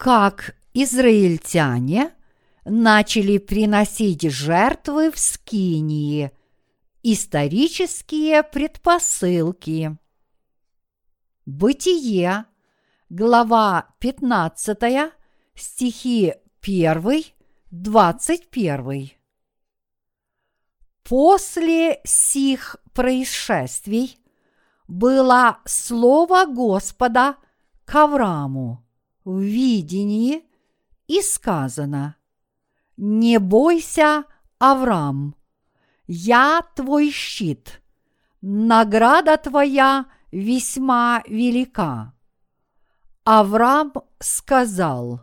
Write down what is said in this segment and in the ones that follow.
как израильтяне начали приносить жертвы в Скинии. Исторические предпосылки. Бытие, глава 15, стихи 1, 21. После сих происшествий было слово Господа к Аврааму в видении и сказано «Не бойся, Авраам, я твой щит, награда твоя весьма велика». Авраам сказал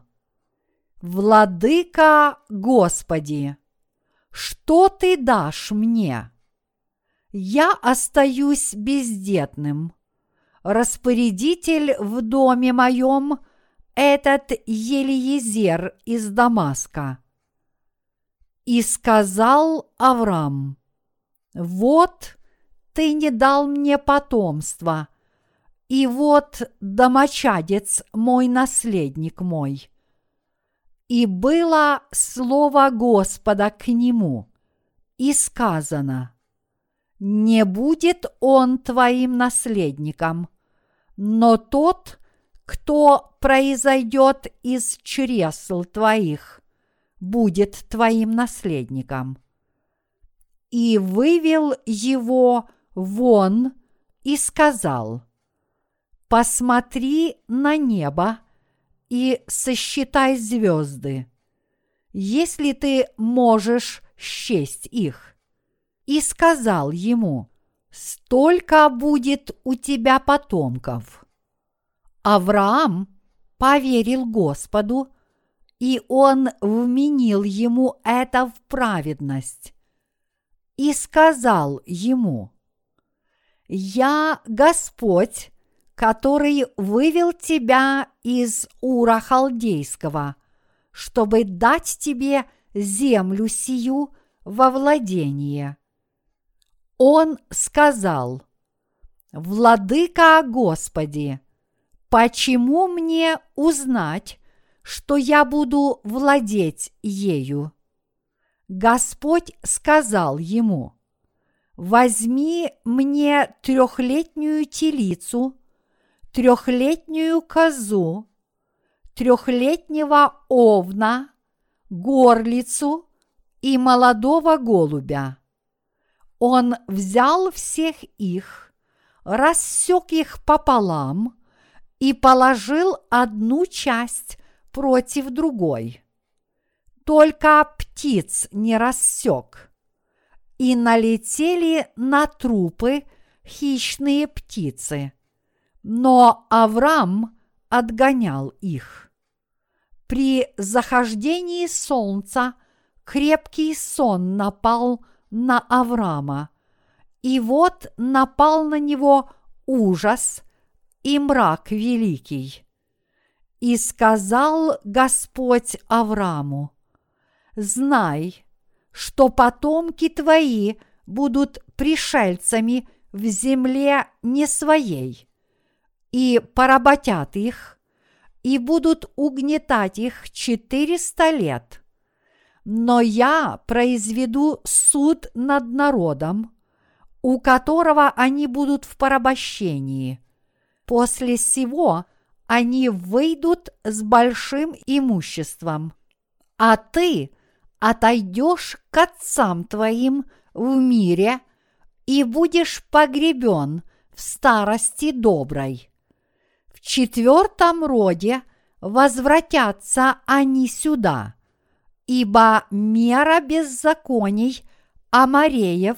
«Владыка Господи, что ты дашь мне?» я остаюсь бездетным. Распорядитель в доме моем – этот Елиезер из Дамаска. И сказал Авраам, вот ты не дал мне потомства, и вот домочадец мой наследник мой. И было слово Господа к нему, и сказано – не будет он твоим наследником, но тот, кто произойдет из чресл твоих, будет твоим наследником. И вывел его вон и сказал, посмотри на небо и сосчитай звезды, если ты можешь счесть их и сказал ему, «Столько будет у тебя потомков». Авраам поверил Господу, и он вменил ему это в праведность. И сказал ему, «Я Господь, который вывел тебя из Ура Халдейского, чтобы дать тебе землю сию во владение» Он сказал, «Владыка Господи, почему мне узнать, что я буду владеть ею?» Господь сказал ему, «Возьми мне трехлетнюю телицу, трехлетнюю козу, трехлетнего овна, горлицу и молодого голубя он взял всех их, рассек их пополам и положил одну часть против другой. Только птиц не рассек. И налетели на трупы хищные птицы. Но Авраам отгонял их. При захождении солнца крепкий сон напал на Авраама. И вот напал на него ужас и мрак великий. И сказал Господь Аврааму, «Знай, что потомки твои будут пришельцами в земле не своей, и поработят их, и будут угнетать их четыреста лет но я произведу суд над народом, у которого они будут в порабощении. После сего они выйдут с большим имуществом, а ты отойдешь к отцам твоим в мире и будешь погребен в старости доброй. В четвертом роде возвратятся они сюда – ибо мера беззаконий Амареев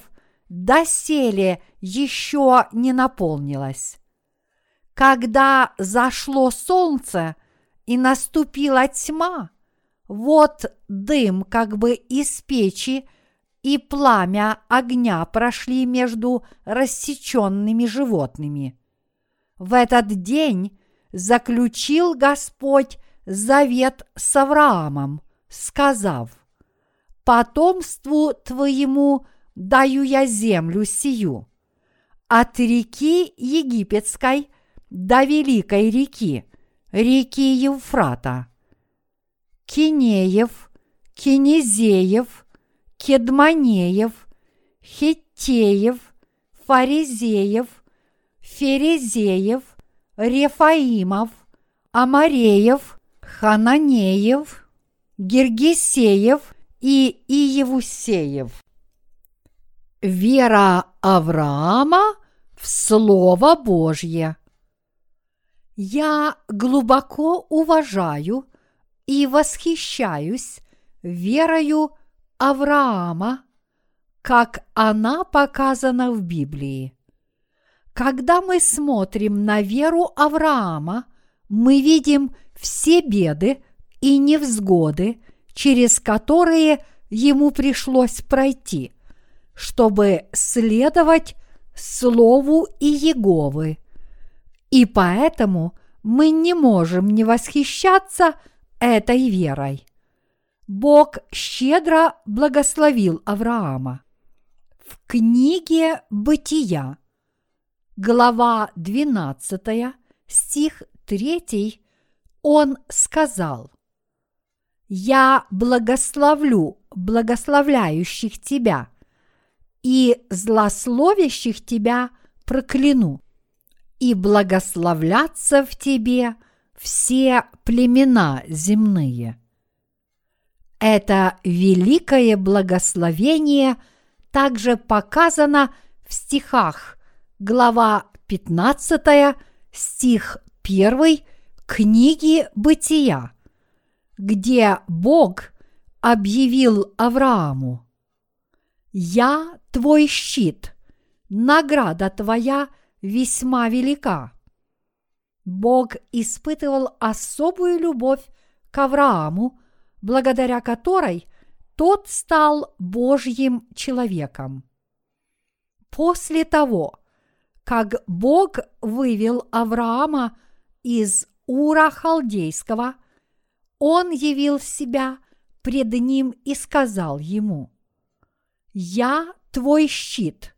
доселе еще не наполнилась. Когда зашло солнце и наступила тьма, вот дым как бы из печи и пламя огня прошли между рассеченными животными. В этот день заключил Господь завет с Авраамом – сказав, «Потомству твоему даю я землю сию, от реки Египетской до великой реки, реки Евфрата, Кинеев, Кинезеев, Кедманеев, Хиттеев, Фаризеев, Ферезеев, Рефаимов, Амареев, Хананеев, Гергесеев и Иевусеев. Вера Авраама в Слово Божье. Я глубоко уважаю и восхищаюсь верою Авраама, как она показана в Библии. Когда мы смотрим на веру Авраама, мы видим все беды и невзгоды, через которые ему пришлось пройти, чтобы следовать Слову и Еговы. И поэтому мы не можем не восхищаться этой верой. Бог щедро благословил Авраама. В книге «Бытия», глава 12, стих 3, он сказал, «Я благословлю благословляющих тебя, и злословящих тебя прокляну, и благословлятся в тебе все племена земные». Это великое благословение также показано в стихах глава 15, стих 1 книги Бытия, где Бог объявил Аврааму, «Я твой щит, награда твоя весьма велика». Бог испытывал особую любовь к Аврааму, благодаря которой тот стал Божьим человеком. После того, как Бог вывел Авраама из Ура Халдейского, он явил себя пред ним и сказал ему, «Я твой щит,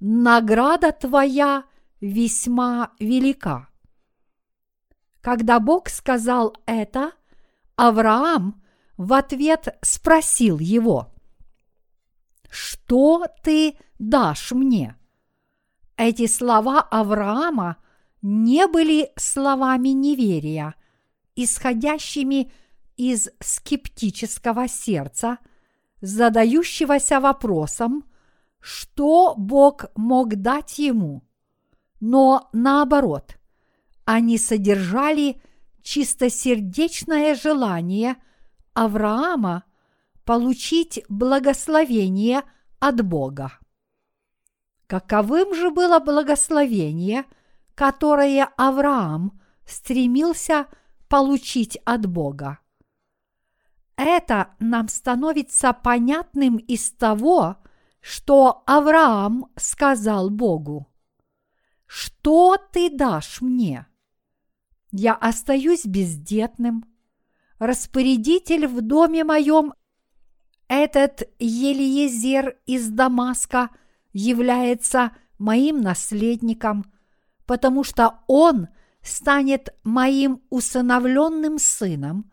награда твоя весьма велика». Когда Бог сказал это, Авраам в ответ спросил его, «Что ты дашь мне?» Эти слова Авраама не были словами неверия, исходящими из скептического сердца, задающегося вопросом, что Бог мог дать ему, но наоборот, они содержали чистосердечное желание – Авраама получить благословение от Бога. Каковым же было благословение, которое Авраам стремился получить от Бога? Это нам становится понятным из того, что Авраам сказал Богу. Что ты дашь мне? Я остаюсь бездетным, распорядитель в доме моем, этот Елиезер из Дамаска является моим наследником, потому что он станет моим усыновленным сыном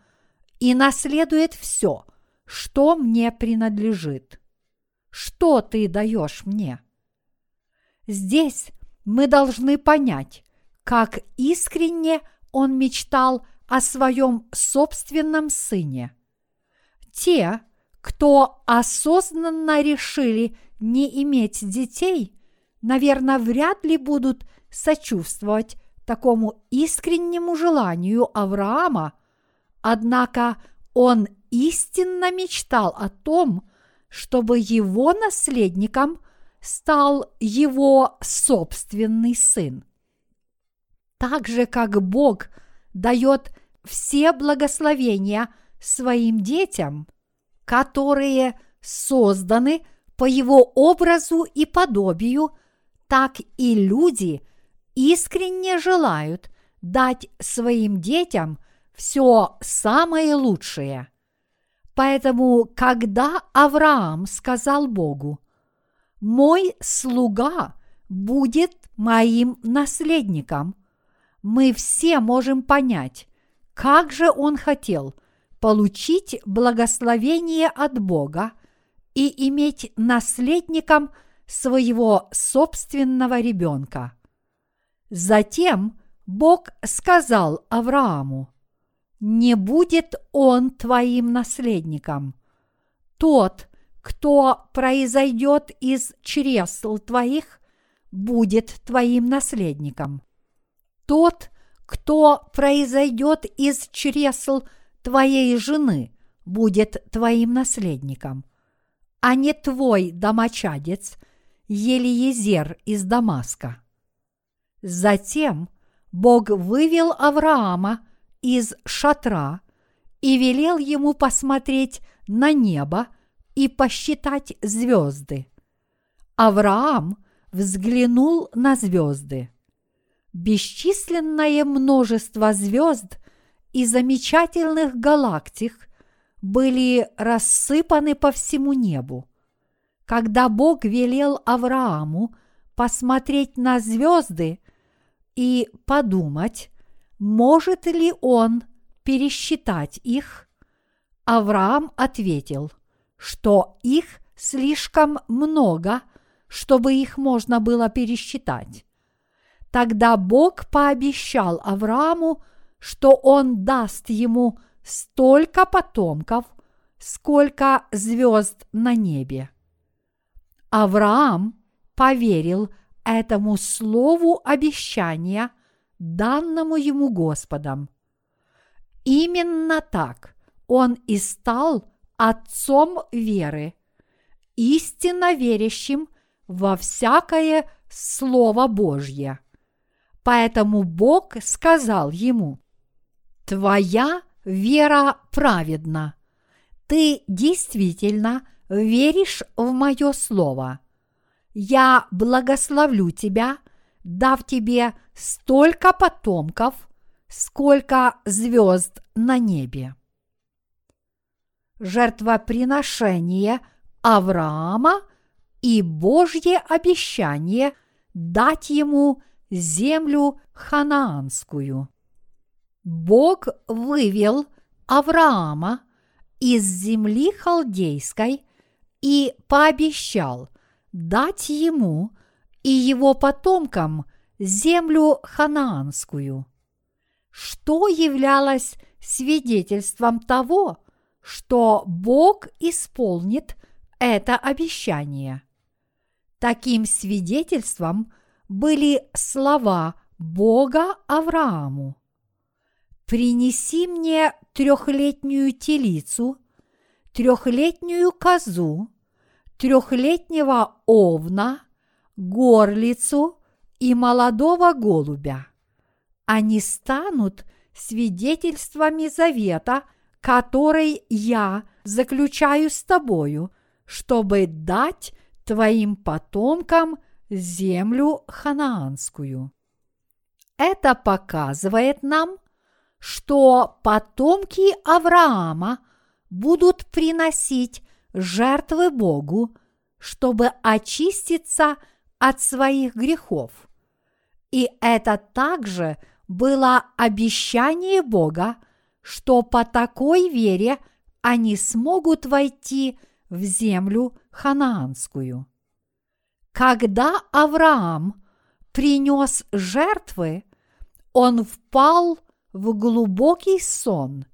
и наследует все, что мне принадлежит. Что ты даешь мне? Здесь мы должны понять, как искренне он мечтал о своем собственном сыне. Те, кто осознанно решили не иметь детей, наверное, вряд ли будут сочувствовать такому искреннему желанию Авраама, однако он истинно мечтал о том, чтобы его наследником стал его собственный сын. Так же, как Бог – дает все благословения своим детям, которые созданы по его образу и подобию, так и люди искренне желают дать своим детям все самое лучшее. Поэтому, когда Авраам сказал Богу, «Мой слуга будет моим наследником», мы все можем понять, как же он хотел получить благословение от Бога и иметь наследником своего собственного ребенка. Затем Бог сказал Аврааму, «Не будет он твоим наследником. Тот, кто произойдет из чресл твоих, будет твоим наследником. Тот, кто произойдет из чресл твоей жены, будет твоим наследником, а не твой домочадец Елиезер из Дамаска. Затем Бог вывел Авраама из шатра и велел ему посмотреть на небо и посчитать звезды. Авраам взглянул на звезды. Бесчисленное множество звезд и замечательных галактик были рассыпаны по всему небу. Когда Бог велел Аврааму посмотреть на звезды и подумать, может ли он пересчитать их, Авраам ответил, что их слишком много, чтобы их можно было пересчитать. Тогда Бог пообещал Аврааму, что он даст ему столько потомков, сколько звезд на небе. Авраам поверил этому слову обещания, данному ему Господом. Именно так он и стал отцом веры, истинно верящим во всякое Слово Божье. Поэтому Бог сказал ему, «Твоя вера праведна. Ты действительно веришь в мое слово. Я благословлю тебя, дав тебе столько потомков, сколько звезд на небе жертвоприношение Авраама и Божье обещание дать ему землю ханаанскую. Бог вывел Авраама из земли халдейской и пообещал дать ему и его потомкам землю ханаанскую. Что являлось свидетельством того, что Бог исполнит это обещание. Таким свидетельством были слова Бога Аврааму. «Принеси мне трехлетнюю телицу, трехлетнюю козу, трехлетнего овна, горлицу и молодого голубя. Они станут свидетельствами завета – который я заключаю с тобою, чтобы дать твоим потомкам землю ханаанскую. Это показывает нам, что потомки Авраама будут приносить жертвы Богу, чтобы очиститься от своих грехов. И это также было обещание Бога что по такой вере они смогут войти в землю ханаанскую. Когда Авраам принес жертвы, он впал в глубокий сон,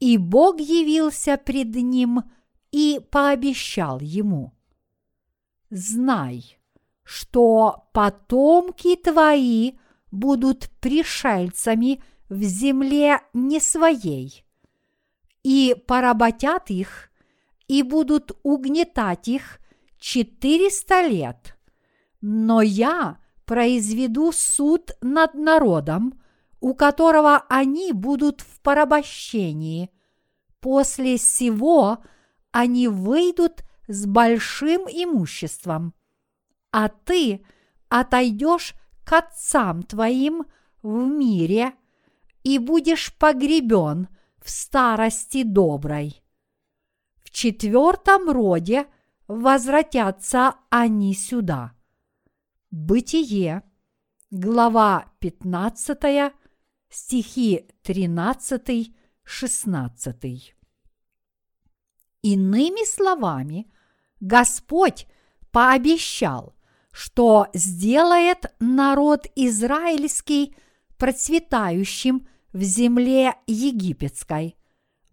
и Бог явился пред ним и пообещал ему, «Знай, что потомки твои будут пришельцами – в земле не своей, и поработят их, и будут угнетать их четыреста лет. Но я произведу суд над народом, у которого они будут в порабощении. После сего они выйдут с большим имуществом, а ты отойдешь к отцам твоим в мире – и будешь погребен в старости доброй. В четвертом роде возвратятся они сюда. Бытие, глава 15, стихи 13, 16. Иными словами, Господь пообещал, что сделает народ израильский процветающим в земле египетской,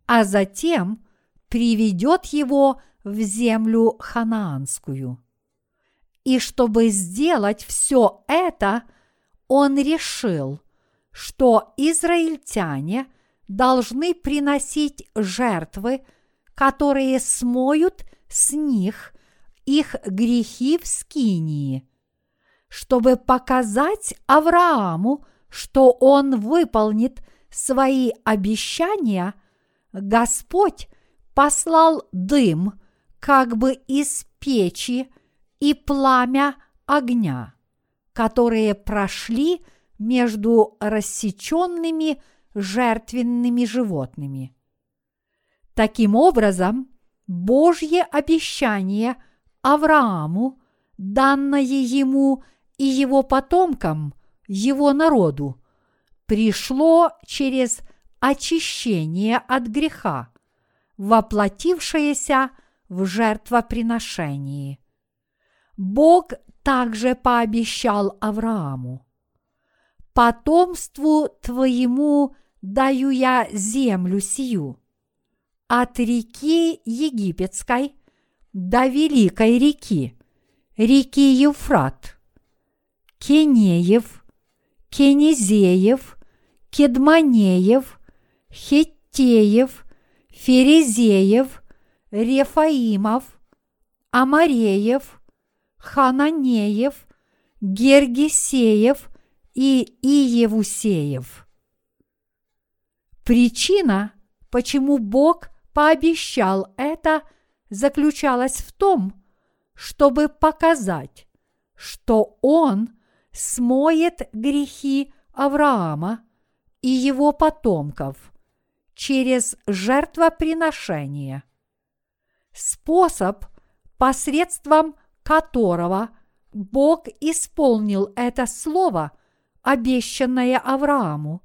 а затем приведет его в землю ханаанскую. И чтобы сделать все это, он решил, что израильтяне должны приносить жертвы, которые смоют с них их грехи в Скинии, чтобы показать Аврааму, что он выполнит свои обещания, Господь послал дым как бы из печи и пламя огня, которые прошли между рассеченными жертвенными животными. Таким образом, Божье обещание Аврааму, данное ему и его потомкам, его народу, пришло через очищение от греха, воплотившееся в жертвоприношении. Бог также пообещал Аврааму, «Потомству твоему даю я землю сию, от реки Египетской до великой реки, реки Евфрат, Кенеев, Кенезеев, Кедманеев, Хеттеев, Ферезеев, Рефаимов, Амареев, Хананеев, Гергесеев и Иевусеев. Причина, почему Бог пообещал это, заключалась в том, чтобы показать, что Он смоет грехи Авраама и его потомков через жертвоприношение. Способ, посредством которого Бог исполнил это слово, обещанное Аврааму,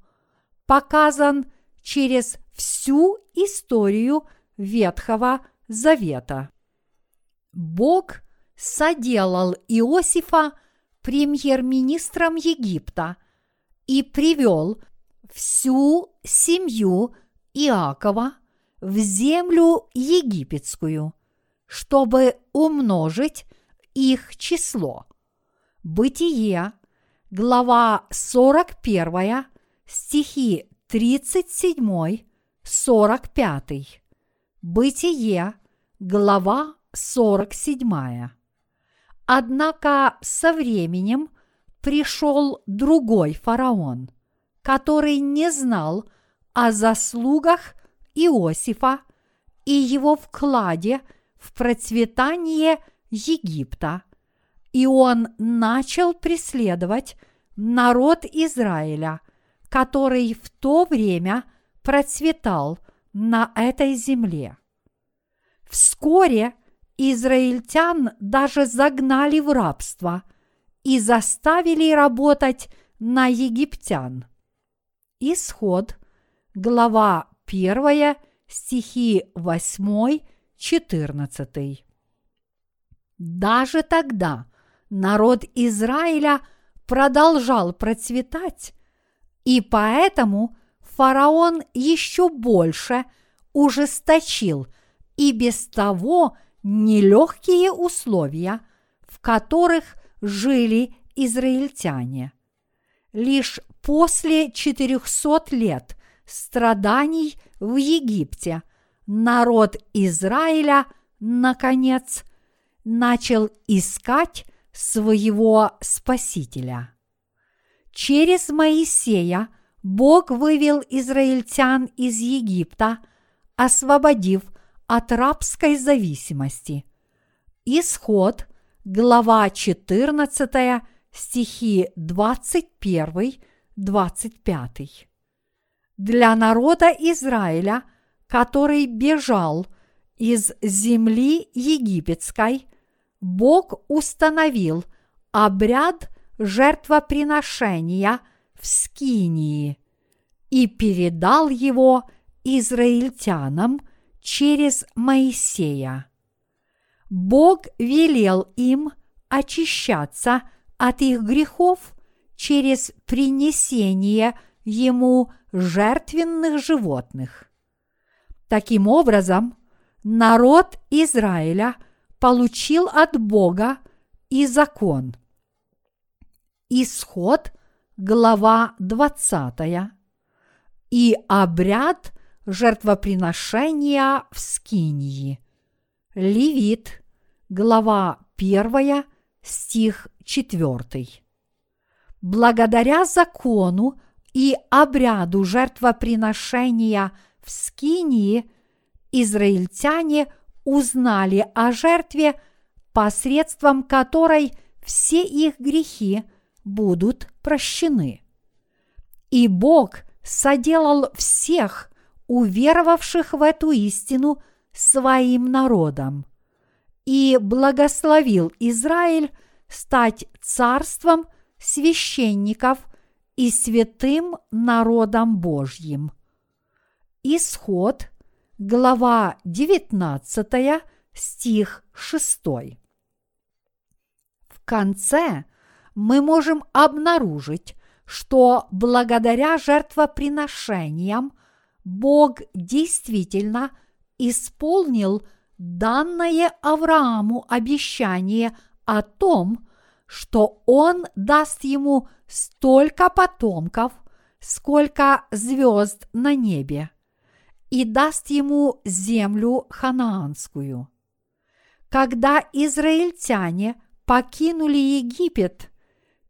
показан через всю историю Ветхого Завета. Бог соделал Иосифа премьер-министром Египта и привел всю семью Иакова в землю египетскую, чтобы умножить их число. Бытие, глава 41, стихи 37, 45. Бытие, глава 47. Однако со временем пришел другой фараон, который не знал о заслугах Иосифа и его вкладе в процветание Египта, и он начал преследовать народ Израиля, который в то время процветал на этой земле. Вскоре израильтян даже загнали в рабство и заставили работать на египтян. Исход, глава 1, стихи 8-14. Даже тогда народ Израиля продолжал процветать, и поэтому фараон еще больше ужесточил и без того нелегкие условия, в которых жили израильтяне. Лишь после 400 лет страданий в Египте народ Израиля, наконец, начал искать своего Спасителя. Через Моисея Бог вывел израильтян из Египта, освободив от рабской зависимости. Исход, глава 14, стихи 21-25. Для народа Израиля, который бежал из земли египетской, Бог установил обряд жертвоприношения в Скинии и передал его израильтянам через Моисея. Бог велел им очищаться от их грехов через принесение ему жертвенных животных. Таким образом, народ Израиля получил от Бога и закон. Исход, глава 20. И обряд жертвоприношения в Скинии. Левит, глава 1, стих 4. Благодаря закону и обряду жертвоприношения в Скинии израильтяне узнали о жертве, посредством которой все их грехи будут прощены. И Бог соделал всех уверовавших в эту истину своим народом и благословил Израиль стать царством священников и святым народом Божьим. Исход, глава 19, стих 6. В конце мы можем обнаружить, что благодаря жертвоприношениям Бог действительно исполнил данное Аврааму обещание о том, что он даст ему столько потомков, сколько звезд на небе, и даст ему землю ханаанскую. Когда израильтяне покинули Египет,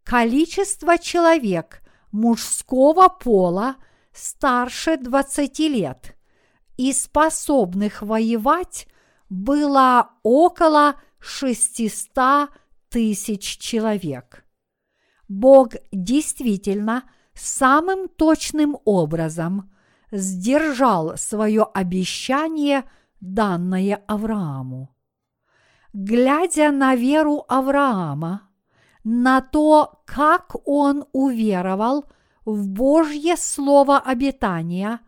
количество человек мужского пола старше 20 лет и способных воевать было около 600 тысяч человек. Бог действительно самым точным образом сдержал свое обещание, данное Аврааму. Глядя на веру Авраама, на то, как он уверовал в Божье слово обетания,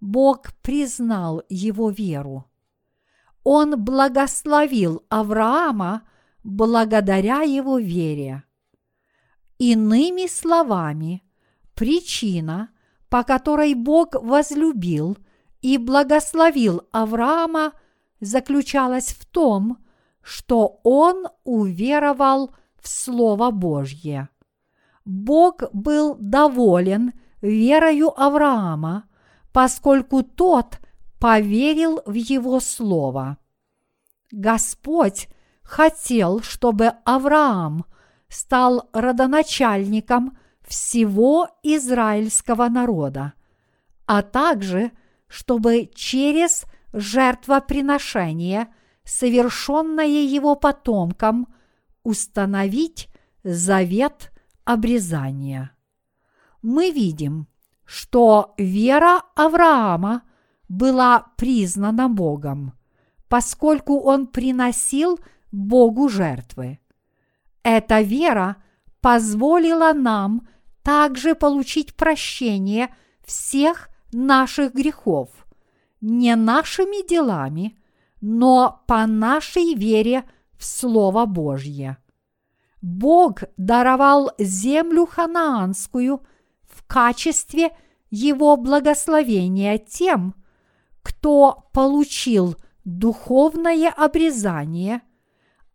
Бог признал его веру. Он благословил Авраама благодаря его вере. Иными словами, причина, по которой Бог возлюбил и благословил Авраама, заключалась в том, что он уверовал в Слово Божье. Бог был доволен верою Авраама, поскольку тот поверил в его слово. Господь хотел, чтобы Авраам стал родоначальником всего израильского народа, а также чтобы через жертвоприношение, совершенное его потомкам, установить завет обрезания. Мы видим, что вера Авраама была признана Богом, поскольку он приносил Богу жертвы. Эта вера позволила нам также получить прощение всех наших грехов, не нашими делами, но по нашей вере в Слово Божье. Бог даровал землю ханаанскую в качестве его благословения тем, кто получил духовное обрезание,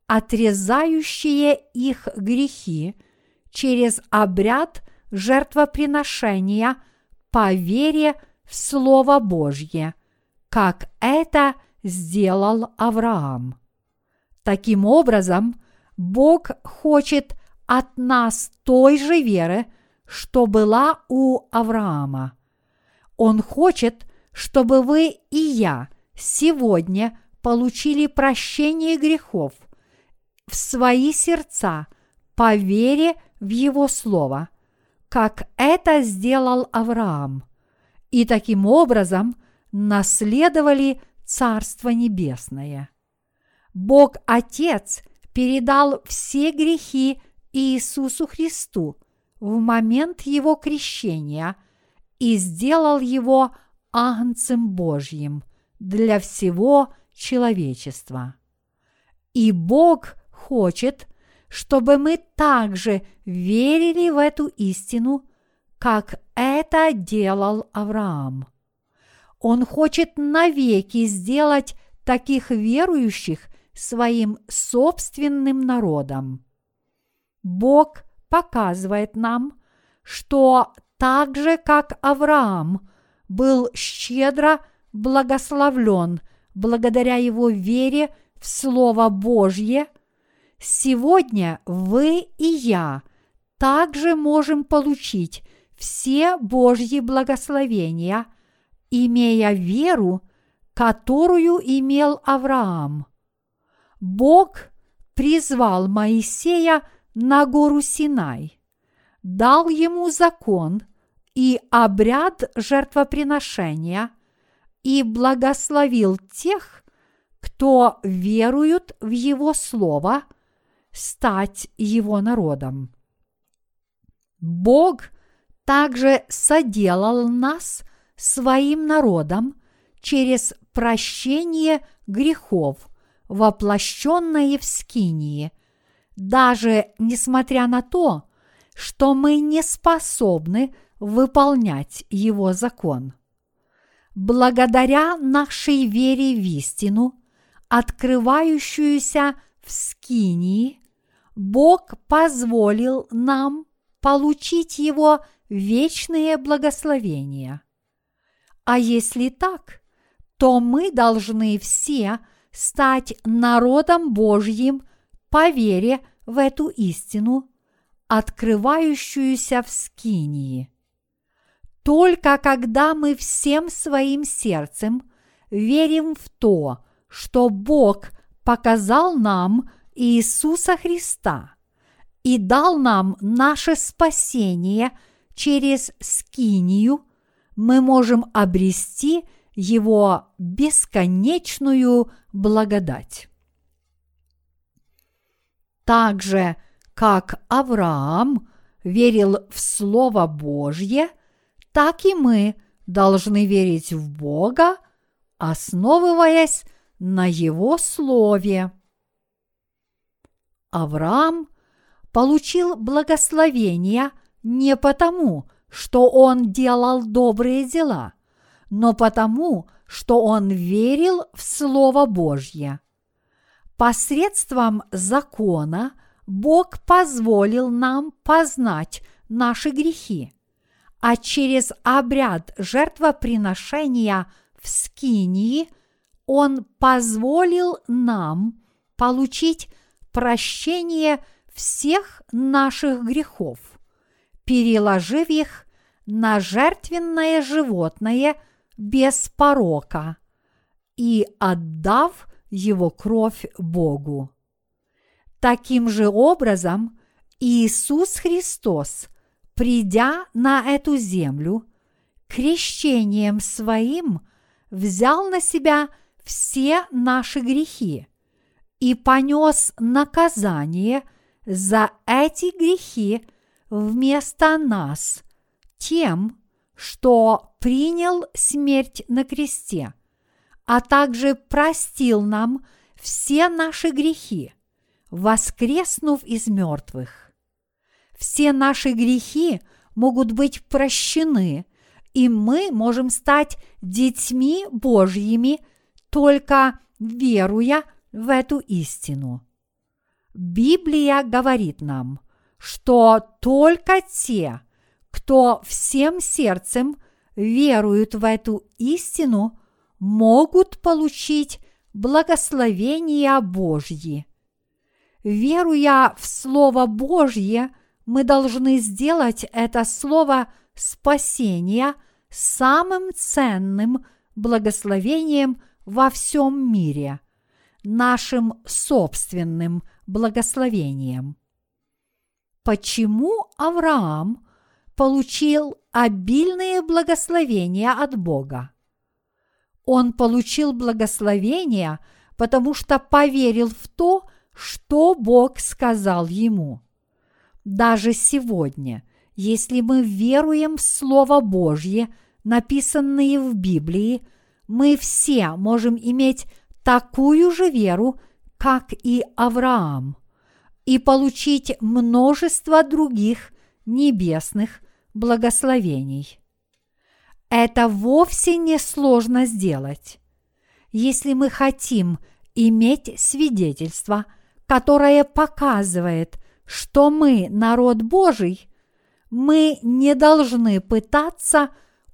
отрезающее их грехи через обряд жертвоприношения по вере в Слово Божье, как это сделал Авраам. Таким образом, Бог хочет от нас той же веры, что была у Авраама. Он хочет, чтобы вы и я сегодня получили прощение грехов в свои сердца по вере в Его Слово, как это сделал Авраам, и таким образом наследовали Царство Небесное. Бог Отец передал все грехи Иисусу Христу в момент Его крещения и сделал Его Агнцем Божьим для всего человечества. И Бог хочет, чтобы мы также верили в эту истину, как это делал Авраам. Он хочет навеки сделать таких верующих своим собственным народом. Бог показывает нам, что так же, как Авраам был щедро благословлен благодаря его вере в Слово Божье, сегодня вы и я также можем получить все Божьи благословения, имея веру, которую имел Авраам. Бог призвал Моисея на гору Синай, дал ему закон и обряд жертвоприношения и благословил тех, кто веруют в Его Слово, стать Его народом. Бог также соделал нас своим народом через прощение грехов, воплощенное в Скинии, даже несмотря на то, что мы не способны выполнять его закон. Благодаря нашей вере в истину, открывающуюся в Скинии, Бог позволил нам получить его вечные благословения. А если так, то мы должны все стать народом Божьим по вере в эту истину, открывающуюся в Скинии. Только когда мы всем своим сердцем верим в то, что Бог показал нам Иисуса Христа и дал нам наше спасение через Скинию, мы можем обрести Его бесконечную благодать. Так же, как Авраам верил в Слово Божье – так и мы должны верить в Бога, основываясь на Его Слове. Авраам получил благословение не потому, что он делал добрые дела, но потому, что он верил в Слово Божье. Посредством закона Бог позволил нам познать наши грехи а через обряд жертвоприношения в Скинии Он позволил нам получить прощение всех наших грехов, переложив их на жертвенное животное без порока и отдав его кровь Богу. Таким же образом Иисус Христос – придя на эту землю, крещением своим взял на себя все наши грехи и понес наказание за эти грехи вместо нас тем, что принял смерть на кресте, а также простил нам все наши грехи, воскреснув из мертвых все наши грехи могут быть прощены, и мы можем стать детьми Божьими, только веруя в эту истину. Библия говорит нам, что только те, кто всем сердцем веруют в эту истину, могут получить благословения Божьи. Веруя в Слово Божье – мы должны сделать это слово спасения самым ценным благословением во всем мире, нашим собственным благословением. Почему Авраам получил обильные благословения от Бога? Он получил благословения, потому что поверил в то, что Бог сказал ему – даже сегодня, если мы веруем в Слово Божье, написанные в Библии, мы все можем иметь такую же веру, как и Авраам, и получить множество других небесных благословений. Это вовсе не сложно сделать. Если мы хотим иметь свидетельство, которое показывает, что мы народ Божий, мы не должны пытаться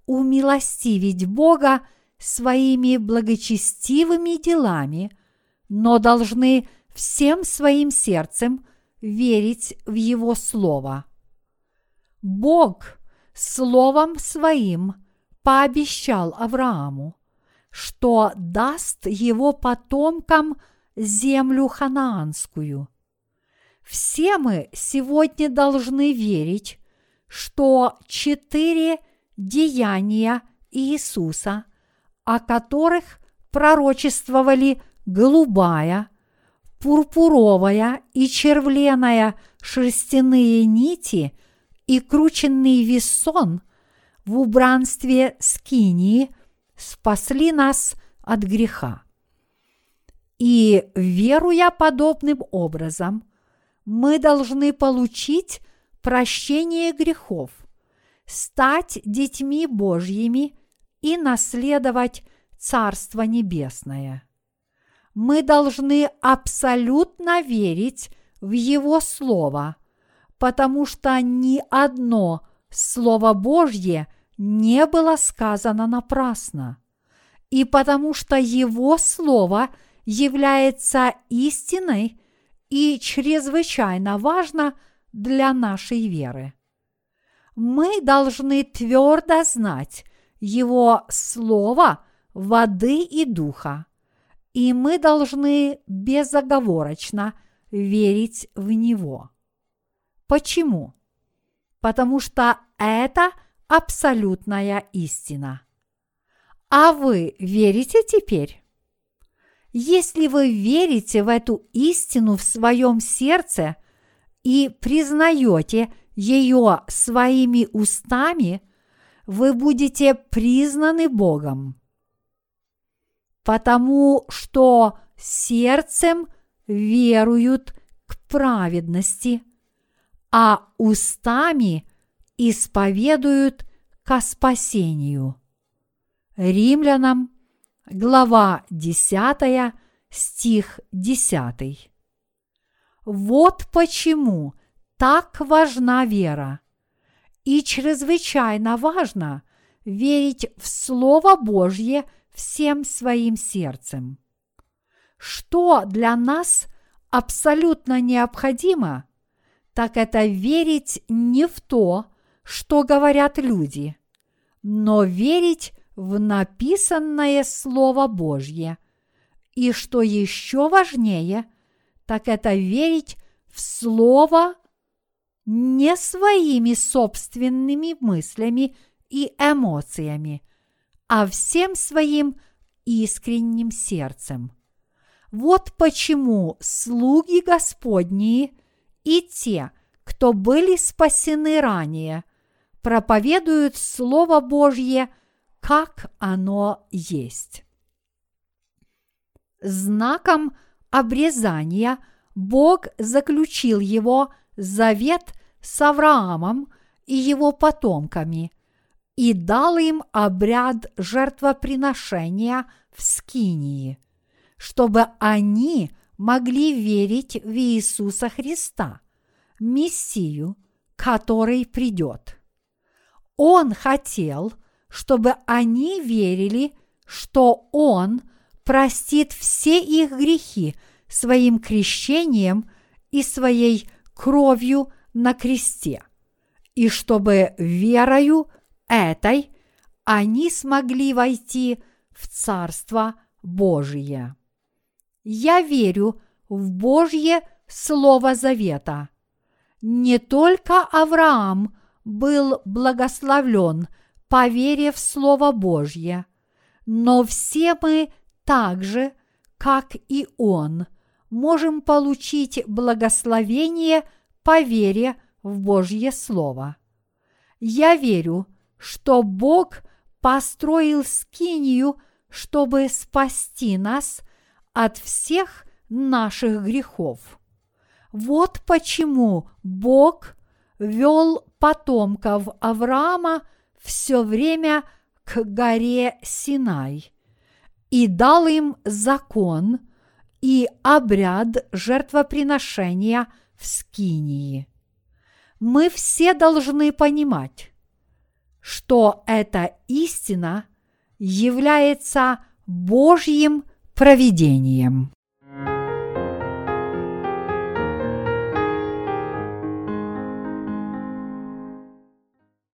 умилостивить Бога своими благочестивыми делами, но должны всем своим сердцем верить в Его Слово. Бог Словом Своим пообещал Аврааму, что даст его потомкам землю ханаанскую. Все мы сегодня должны верить, что четыре деяния Иисуса, о которых пророчествовали голубая, пурпуровая и червленая шерстяные нити и крученный весон в убранстве скинии спасли нас от греха. И, веруя подобным образом, мы должны получить прощение грехов, стать детьми Божьими и наследовать Царство Небесное. Мы должны абсолютно верить в Его Слово, потому что ни одно Слово Божье не было сказано напрасно, и потому что Его Слово является истиной и чрезвычайно важно для нашей веры. Мы должны твердо знать Его Слово воды и духа, и мы должны безоговорочно верить в Него. Почему? Потому что это абсолютная истина. А вы верите теперь? Если вы верите в эту истину в своем сердце и признаете ее своими устами, вы будете признаны Богом. Потому что сердцем веруют к праведности, а устами исповедуют ко спасению. Римлянам глава 10, стих 10. Вот почему так важна вера. И чрезвычайно важно верить в Слово Божье всем своим сердцем. Что для нас абсолютно необходимо, так это верить не в то, что говорят люди, но верить в написанное Слово Божье. И что еще важнее, так это верить в Слово не своими собственными мыслями и эмоциями, а всем своим искренним сердцем. Вот почему слуги Господние и те, кто были спасены ранее, проповедуют Слово Божье – как оно есть. Знаком обрезания Бог заключил его завет с Авраамом и его потомками и дал им обряд жертвоприношения в Скинии, чтобы они могли верить в Иисуса Христа, Мессию, который придет. Он хотел, чтобы они верили, что Он простит все их грехи своим крещением и своей кровью на кресте, и чтобы верою этой они смогли войти в Царство Божие. Я верю в Божье Слово Завета. Не только Авраам был благословлен – по вере в Слово Божье, но все мы так же, как и Он, можем получить благословение по вере в Божье Слово. Я верю, что Бог построил скинию, чтобы спасти нас от всех наших грехов. Вот почему Бог вел потомков Авраама все время к горе Синай и дал им закон и обряд жертвоприношения в Скинии. Мы все должны понимать, что эта истина является Божьим провидением.